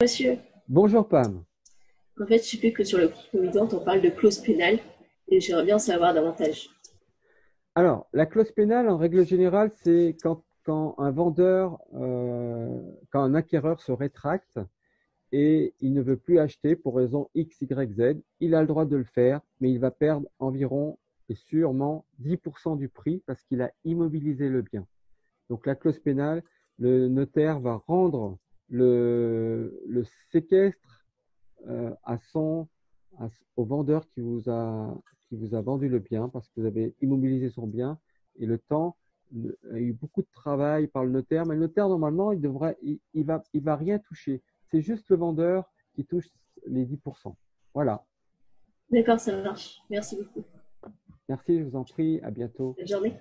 monsieur. Bonjour Pam. En fait, je sais que sur le provident, on parle de clause pénale et j'aimerais bien savoir davantage. Alors, la clause pénale, en règle générale, c'est quand, un vendeur, euh, quand un acquéreur se rétracte et il ne veut plus acheter pour raison X, Y, Z, il a le droit de le faire, mais il va perdre environ et sûrement 10% du prix parce qu'il a immobilisé le bien. Donc la clause pénale, le notaire va rendre le, le séquestre euh, à son, au vendeur qui vous, a, qui vous a vendu le bien parce que vous avez immobilisé son bien et le temps, il y a eu beaucoup de travail par le notaire, mais le notaire, normalement, il devrait, il, il va, il va rien toucher. C'est juste le vendeur qui touche les 10%. Voilà. D'accord, ça marche. Merci beaucoup. Merci, je vous en prie. À bientôt. Bonne journée.